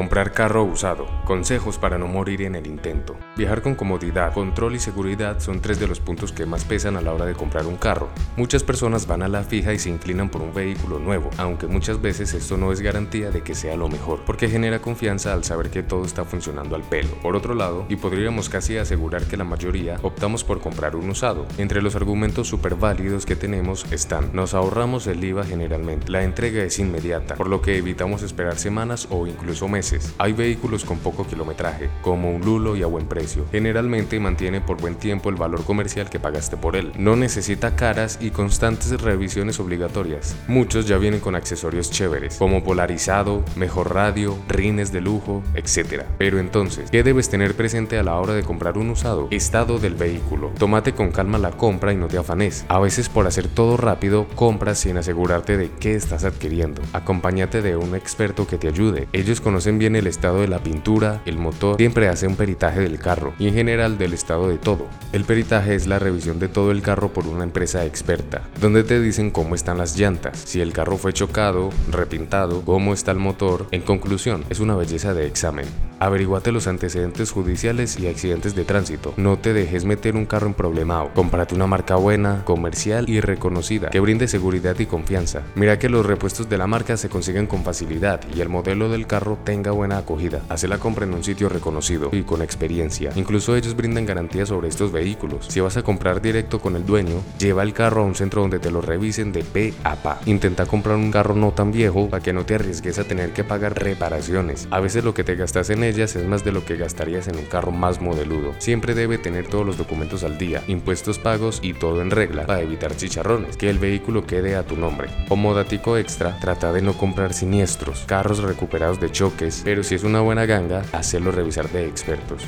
Comprar carro usado. Consejos para no morir en el intento. Viajar con comodidad, control y seguridad son tres de los puntos que más pesan a la hora de comprar un carro. Muchas personas van a la fija y se inclinan por un vehículo nuevo, aunque muchas veces esto no es garantía de que sea lo mejor, porque genera confianza al saber que todo está funcionando al pelo. Por otro lado, y podríamos casi asegurar que la mayoría optamos por comprar un usado. Entre los argumentos súper válidos que tenemos están, nos ahorramos el IVA generalmente, la entrega es inmediata, por lo que evitamos esperar semanas o incluso meses. Hay vehículos con poco kilometraje, como un Lulo y a buen precio. Generalmente mantiene por buen tiempo el valor comercial que pagaste por él. No necesita caras y constantes revisiones obligatorias. Muchos ya vienen con accesorios chéveres, como polarizado, mejor radio, rines de lujo, etc. Pero entonces, ¿qué debes tener presente a la hora de comprar un usado? Estado del vehículo. Tómate con calma la compra y no te afanes. A veces por hacer todo rápido, compras sin asegurarte de qué estás adquiriendo. Acompáñate de un experto que te ayude. Ellos conocen bien el estado de la pintura, el motor, siempre hace un peritaje del carro y en general del estado de todo. El peritaje es la revisión de todo el carro por una empresa experta, donde te dicen cómo están las llantas, si el carro fue chocado, repintado, cómo está el motor. En conclusión, es una belleza de examen. Averiguate los antecedentes judiciales y accidentes de tránsito. No te dejes meter un carro en problemado. Cómprate una marca buena, comercial y reconocida que brinde seguridad y confianza. Mira que los repuestos de la marca se consiguen con facilidad y el modelo del carro tenga buena acogida. Hace la compra en un sitio reconocido y con experiencia. Incluso ellos brindan garantías sobre estos vehículos. Si vas a comprar directo con el dueño, lleva el carro a un centro donde te lo revisen de pe a pa. Intenta comprar un carro no tan viejo para que no te arriesgues a tener que pagar reparaciones. A veces lo que te gastas en ellas es más de lo que gastarías en un carro más modeludo. Siempre debe tener todos los documentos al día, impuestos pagos y todo en regla para evitar chicharrones, que el vehículo quede a tu nombre. Como datico extra, trata de no comprar siniestros, carros recuperados de choques, pero si es una buena ganga, hacerlo revisar de expertos.